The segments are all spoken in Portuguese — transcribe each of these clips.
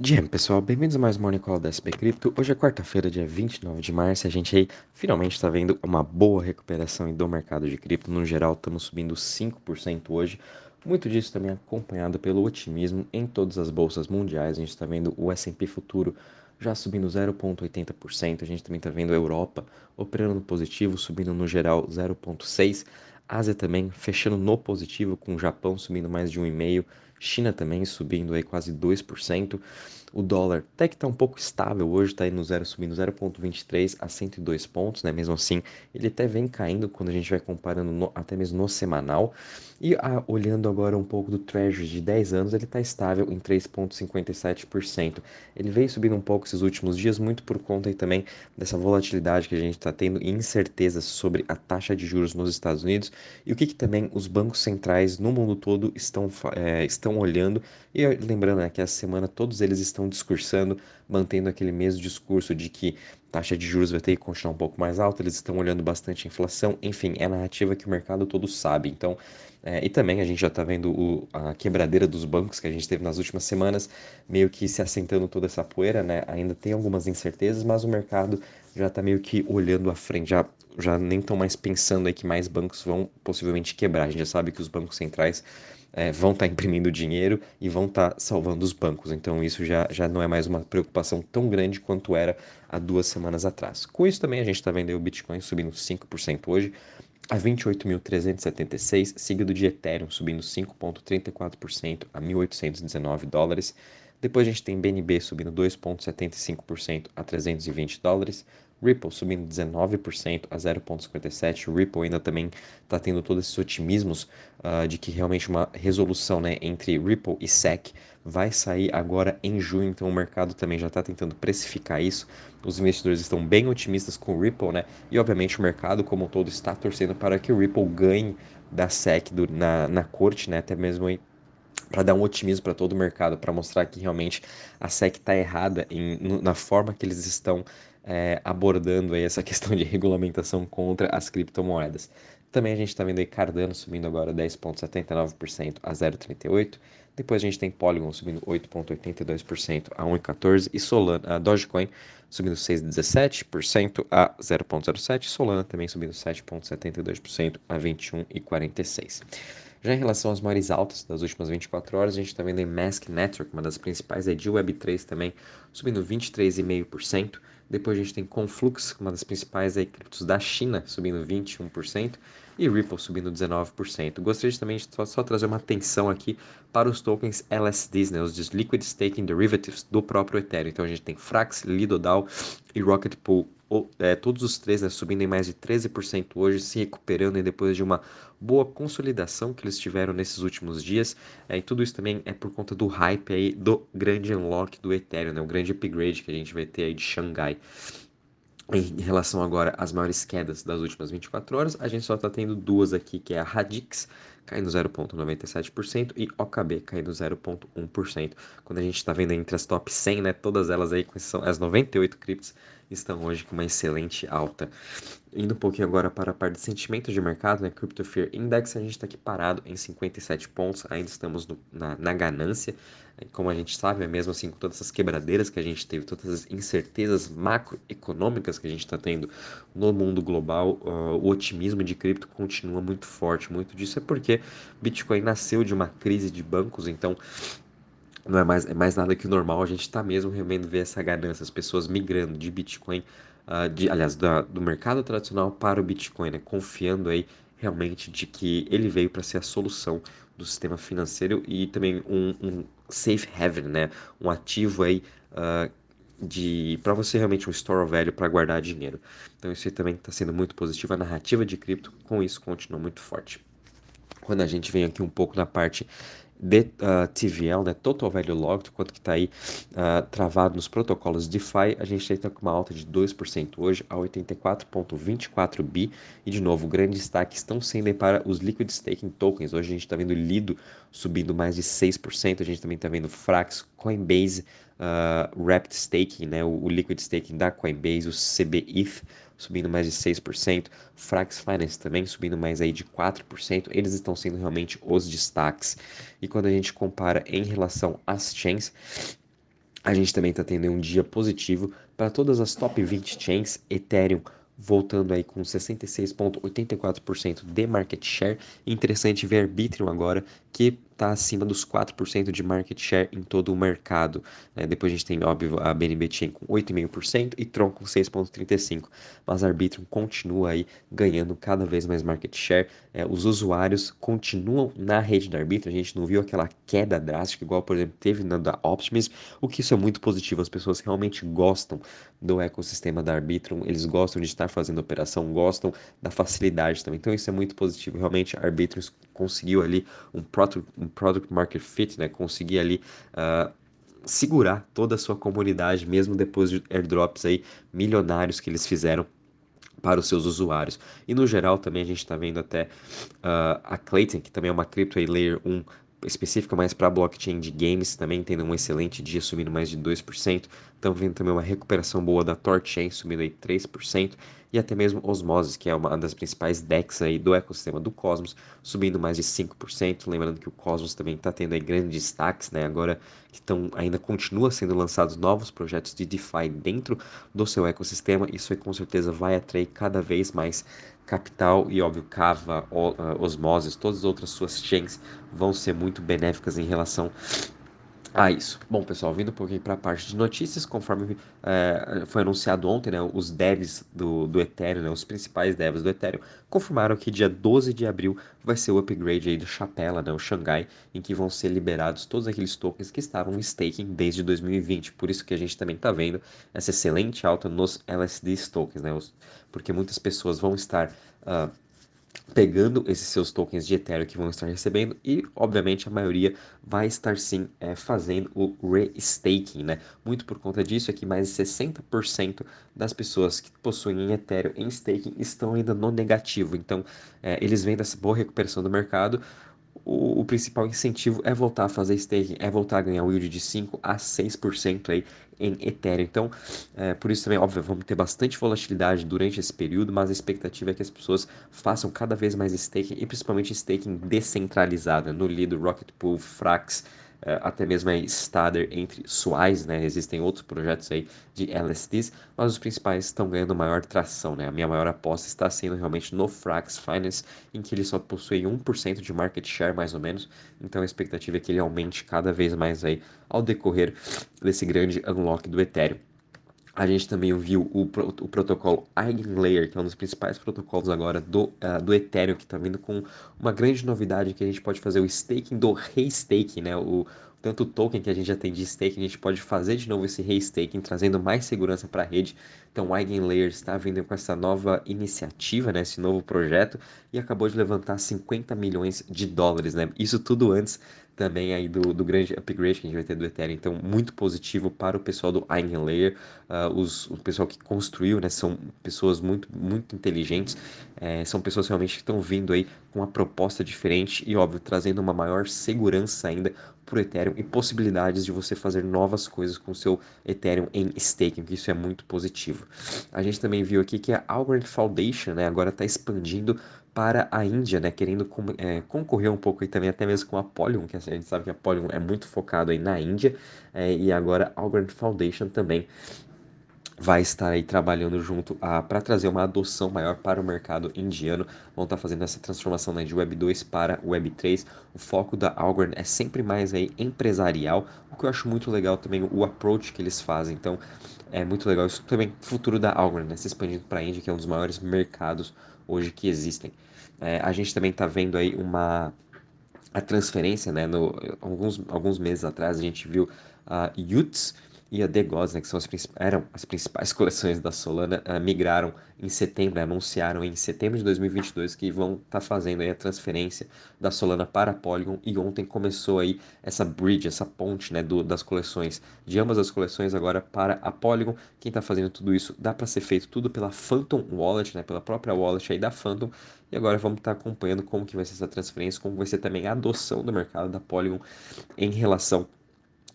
Jam, pessoal, bem-vindos a mais um Morning Call da SP Cripto. Hoje é quarta-feira, dia 29 de março, a gente aí finalmente está vendo uma boa recuperação do mercado de cripto. No geral, estamos subindo 5% hoje. Muito disso também acompanhado pelo otimismo em todas as bolsas mundiais. A gente está vendo o S&P Futuro já subindo 0,80%. A gente também está vendo a Europa operando no positivo, subindo no geral 0,6%. Ásia também fechando no positivo, com o Japão subindo mais de 1,5%. China também subindo aí quase 2%. O dólar até que está um pouco estável hoje, está aí no zero, subindo 0,23 a 102 pontos, né? Mesmo assim, ele até vem caindo quando a gente vai comparando no, até mesmo no semanal. E ah, olhando agora um pouco do Treasury de 10 anos, ele está estável em 3,57%. Ele veio subindo um pouco esses últimos dias, muito por conta aí também dessa volatilidade que a gente está tendo e incertezas sobre a taxa de juros nos Estados Unidos e o que, que também os bancos centrais no mundo todo estão, é, estão olhando. E lembrando né, que essa semana todos eles estão estão discursando, mantendo aquele mesmo discurso de que taxa de juros vai ter que continuar um pouco mais alta, eles estão olhando bastante a inflação, enfim, é a narrativa que o mercado todo sabe. Então, é, e também a gente já está vendo o, a quebradeira dos bancos que a gente teve nas últimas semanas, meio que se assentando toda essa poeira, né? Ainda tem algumas incertezas, mas o mercado já está meio que olhando à frente, já, já nem estão mais pensando aí que mais bancos vão possivelmente quebrar. A gente já sabe que os bancos centrais é, vão estar tá imprimindo dinheiro e vão estar tá salvando os bancos. Então isso já, já não é mais uma preocupação tão grande quanto era há duas semanas atrás. Com isso também a gente está vendo o Bitcoin subindo 5% hoje a 28.376, seguido de Ethereum subindo 5,34% a 1.819 dólares. Depois a gente tem BNB subindo 2,75% a 320 dólares. Ripple subindo 19% a 0,57. O Ripple ainda também está tendo todos esses otimismos uh, de que realmente uma resolução né, entre Ripple e SEC vai sair agora em junho, então o mercado também já está tentando precificar isso. Os investidores estão bem otimistas com o Ripple, né? E obviamente o mercado como um todo está torcendo para que o Ripple ganhe da SEC do, na, na corte, né? Até mesmo para dar um otimismo para todo o mercado, para mostrar que realmente a SEC está errada em, na forma que eles estão é, abordando aí essa questão de regulamentação contra as criptomoedas. Também a gente está vendo aí Cardano subindo agora 10,79% a 0,38%. Depois a gente tem Polygon subindo 8,82% a 1,14% e Solana, a Dogecoin subindo 6,17% a 0,07%. Solana também subindo 7,72% a 21,46%. Já em relação às maiores altas das últimas 24 horas, a gente está vendo em Mask Network, uma das principais é de Web3 também, subindo 23,5%. Depois a gente tem Conflux, uma das principais aí, criptos da China, subindo 21%. E Ripple subindo 19%. Gostaria também de só, só, trazer uma atenção aqui para os tokens LSDs, né, os Liquid Staking Derivatives do próprio Ethereum. Então a gente tem Frax, Lido DAO e Rocket Pool é, todos os três né, subindo em mais de 13% hoje, se recuperando depois de uma boa consolidação que eles tiveram nesses últimos dias. É, e tudo isso também é por conta do hype aí do grande unlock do Ethereum, né, o grande upgrade que a gente vai ter aí de Xangai. Em relação agora às maiores quedas das últimas 24 horas, a gente só está tendo duas aqui, que é a Radix, caindo 0,97% e OKB caindo 0,1%. Quando a gente está vendo entre as top 100, né, todas elas aí, são as 98 criptos, estão hoje com uma excelente alta. Indo um pouquinho agora para a parte de sentimento de mercado, né? Crypto Fear Index, a gente está aqui parado em 57 pontos, ainda estamos no, na, na, ganância. Como a gente sabe, é mesmo assim, com todas essas quebradeiras que a gente teve, todas as incertezas macroeconômicas que a gente está tendo no mundo global, uh, o otimismo de cripto continua muito forte. Muito disso é porque Bitcoin nasceu de uma crise de bancos, então não é mais, é mais nada que o normal, a gente está mesmo realmente ver essa ganância, as pessoas migrando de Bitcoin, uh, de, aliás, da, do mercado tradicional para o Bitcoin, né? confiando aí realmente de que ele veio para ser a solução do sistema financeiro e também um, um safe haven, né? um ativo aí uh, de para você realmente um store velho para guardar dinheiro. Então isso aí também está sendo muito positivo, a narrativa de cripto com isso continua muito forte. Quando a gente vem aqui um pouco na parte de uh, TVL, né, Total Value Locked, quanto que está aí uh, travado nos protocolos DeFi, a gente está com uma alta de 2% hoje a 84,24 bi. E de novo, grande destaque estão sendo para os Liquid Staking Tokens. Hoje a gente está vendo Lido subindo mais de 6%, a gente também está vendo Frax, Coinbase, uh, Rapid Staking, né, o, o Liquid Staking da Coinbase, o CBIF subindo mais de 6%, Frax Finance também subindo mais aí de 4%, eles estão sendo realmente os destaques. E quando a gente compara em relação às chains, A gente também está tendo um dia positivo para todas as top 20 chains, Ethereum voltando aí com 66,84% de market share. Interessante ver Arbitrum agora, que está acima dos 4% de market share em todo o mercado. É, depois a gente tem, óbvio, a BNB com 8,5% e Tron com 6,35%. Mas a Arbitrum continua aí ganhando cada vez mais market share. É, os usuários continuam na rede da Arbitrum. A gente não viu aquela queda drástica, igual, por exemplo, teve na da Optimism, o que isso é muito positivo. As pessoas realmente gostam do ecossistema da Arbitrum, eles gostam de estar fazendo operação, gostam da facilidade também. Então isso é muito positivo. Realmente a Arbitrum conseguiu ali um product, um product market fit, né? Conseguir ali uh, segurar toda a sua comunidade, mesmo depois de airdrops aí milionários que eles fizeram para os seus usuários. E no geral também a gente está vendo até uh, a Clayton, que também é uma crypto layer 1 específica mais para blockchain de games, também tendo um excelente dia, subindo mais de 2%. Estamos vendo também uma recuperação boa da Torchain, subindo aí 3%, e até mesmo Osmosis, que é uma das principais DEX aí do ecossistema do Cosmos, subindo mais de 5%. Lembrando que o Cosmos também está tendo aí grandes destaques, né? Agora que estão, ainda continua sendo lançados novos projetos de DeFi dentro do seu ecossistema, isso aí com certeza vai atrair cada vez mais Capital e, óbvio, Cava, Osmosis, todas as outras suas chains vão ser muito benéficas em relação a isso. Bom, pessoal, vindo um pouquinho para a parte de notícias, conforme é, foi anunciado ontem, né, os devs do, do Ethereum, né, os principais devs do Ethereum, confirmaram que dia 12 de abril vai ser o upgrade aí do Chapela, né, o Xangai, em que vão ser liberados todos aqueles tokens que estavam em staking desde 2020. Por isso que a gente também está vendo essa excelente alta nos LSD tokens, né, os, porque muitas pessoas vão estar... Uh, pegando esses seus tokens de Ethereum que vão estar recebendo e, obviamente, a maioria vai estar sim é, fazendo o restaking, né? Muito por conta disso é que mais de 60% das pessoas que possuem Ethereum em staking estão ainda no negativo. Então, é, eles vêm dessa boa recuperação do mercado, o, o, principal incentivo é voltar a fazer staking, é voltar a ganhar yield de 5 a 6% aí em Ethereum. Então, é, por isso também, óbvio, vamos ter bastante volatilidade durante esse período, mas a expectativa é que as pessoas façam cada vez mais staking e principalmente staking descentralizada no Lido, Rocket Pool, Frax, até mesmo aí Stader entre Suais, né? Existem outros projetos aí de LSDs, mas os principais estão ganhando maior tração, né? A minha maior aposta está sendo realmente no Frax Finance, em que ele só possui 1% de market share mais ou menos, então a expectativa é que ele aumente cada vez mais aí ao decorrer desse grande unlock do Ethereum. A gente também viu o, o protocolo Eigenlayer, que é um dos principais protocolos agora do, uh, do Ethereum, que está vindo com uma grande novidade que a gente pode fazer o staking do restaking, né? O, tanto o token que a gente já tem de staking, a gente pode fazer de novo esse restaking, trazendo mais segurança para a rede. Então o Eigenlayer está vindo com essa nova iniciativa, né, esse novo projeto, e acabou de levantar 50 milhões de dólares, né? Isso tudo antes também aí do, do grande upgrade que a gente vai ter do Ethereum. Então, muito positivo para o pessoal do Eigenlayer, uh, os, o pessoal que construiu, né, são pessoas muito, muito inteligentes, é, são pessoas realmente que estão vindo aí com uma proposta diferente e, óbvio, trazendo uma maior segurança ainda para o Ethereum e possibilidades de você fazer novas coisas com o seu Ethereum em staking, que isso é muito positivo. A gente também viu aqui que a Algorand Foundation, né, agora está expandindo para a Índia, né, querendo é, concorrer um pouco e também até mesmo com a Polygon, que a gente sabe que a Polygon é muito focado aí na Índia, é, e agora a Algorand Foundation também vai estar aí trabalhando junto para trazer uma adoção maior para o mercado indiano. Vão estar fazendo essa transformação né, de Web 2 para Web 3. O foco da Algorand é sempre mais aí empresarial, o que eu acho muito legal também o approach que eles fazem. Então, é muito legal isso também futuro da Algorand, né, se expandindo para a Índia, que é um dos maiores mercados hoje que existem. É, a gente também está vendo aí uma a transferência, né? No, alguns, alguns meses atrás a gente viu a uh, Utes e a The Gods, né, que são as, eram as principais coleções da Solana, uh, migraram em setembro, anunciaram em setembro de 2022 que vão estar tá fazendo a transferência da Solana para a Polygon e ontem começou aí essa bridge, essa ponte, né, do, das coleções, de ambas as coleções agora para a Polygon. Quem está fazendo tudo isso dá para ser feito tudo pela Phantom Wallet, né, pela própria wallet aí da Phantom. E agora vamos estar tá acompanhando como que vai ser essa transferência, como vai ser também a adoção do mercado da Polygon em relação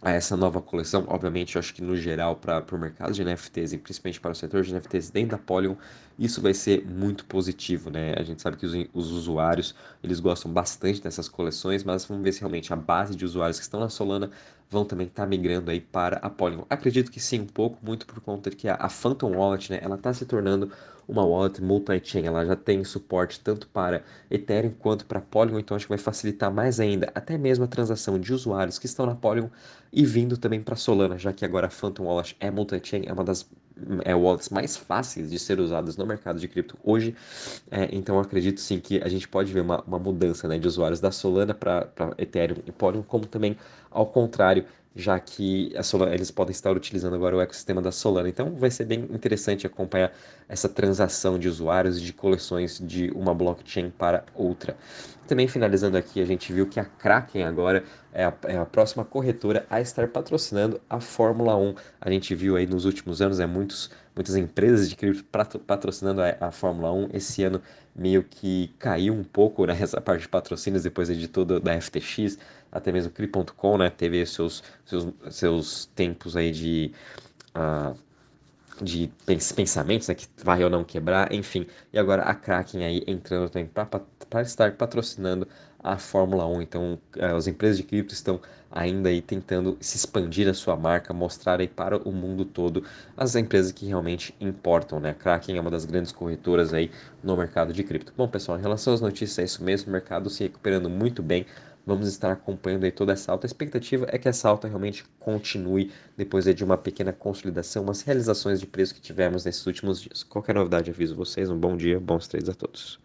a essa nova coleção. Obviamente, eu acho que no geral para o mercado de NFTs e principalmente para o setor de NFTs dentro da Polygon, isso vai ser muito positivo, né? A gente sabe que os, os usuários, eles gostam bastante dessas coleções, mas vamos ver se realmente a base de usuários que estão na Solana vão também estar tá migrando aí para a Polygon. Acredito que sim, um pouco, muito por conta de que a, Phantom Wallet, né, ela está se tornando uma wallet multi-chain, ela já tem suporte tanto para Ethereum quanto para Polygon, então acho que vai facilitar mais ainda até mesmo a transação de usuários que estão na Polygon e vindo também para Solana, já que agora a Phantom Wallet é multi-chain, é uma das é, wallets mais fáceis de ser usadas no mercado de cripto hoje, é, então acredito sim que a gente pode ver uma, uma mudança né, de usuários da Solana para Ethereum e Polygon, como também ao contrário já que Solana, eles podem estar utilizando agora o ecossistema da Solana. Então vai ser bem interessante acompanhar essa transação de usuários e de coleções de uma blockchain para outra. Também finalizando aqui, a gente viu que a Kraken agora é a, é a, próxima corretora a estar patrocinando a Fórmula 1. A gente viu aí nos últimos anos é muitos, muitas empresas de cripto patrocinando a, a Fórmula 1. Esse ano meio que caiu um pouco né, essa parte de patrocínios depois de toda da FTX, até mesmo Cri.com, né, teve seus, seus, seus tempos aí de... Uh, de pensamentos, né, que vai ou não quebrar, enfim. E agora a Kraken aí entrando também para estar patrocinando a Fórmula 1. Então, eh, as empresas de cripto estão ainda aí tentando se expandir a sua marca, mostrar aí para o mundo todo as empresas que realmente importam, né? A Kraken é uma das grandes corretoras aí no mercado de cripto. Bom, pessoal, em relação às notícias, é isso mesmo, o mercado se recuperando muito bem. Vamos estar acompanhando aí toda essa alta. A expectativa é que essa alta realmente continue depois de uma pequena consolidação, umas realizações de preço que tivemos nesses últimos dias. Qualquer novidade, aviso vocês. Um bom dia, bons trades a todos.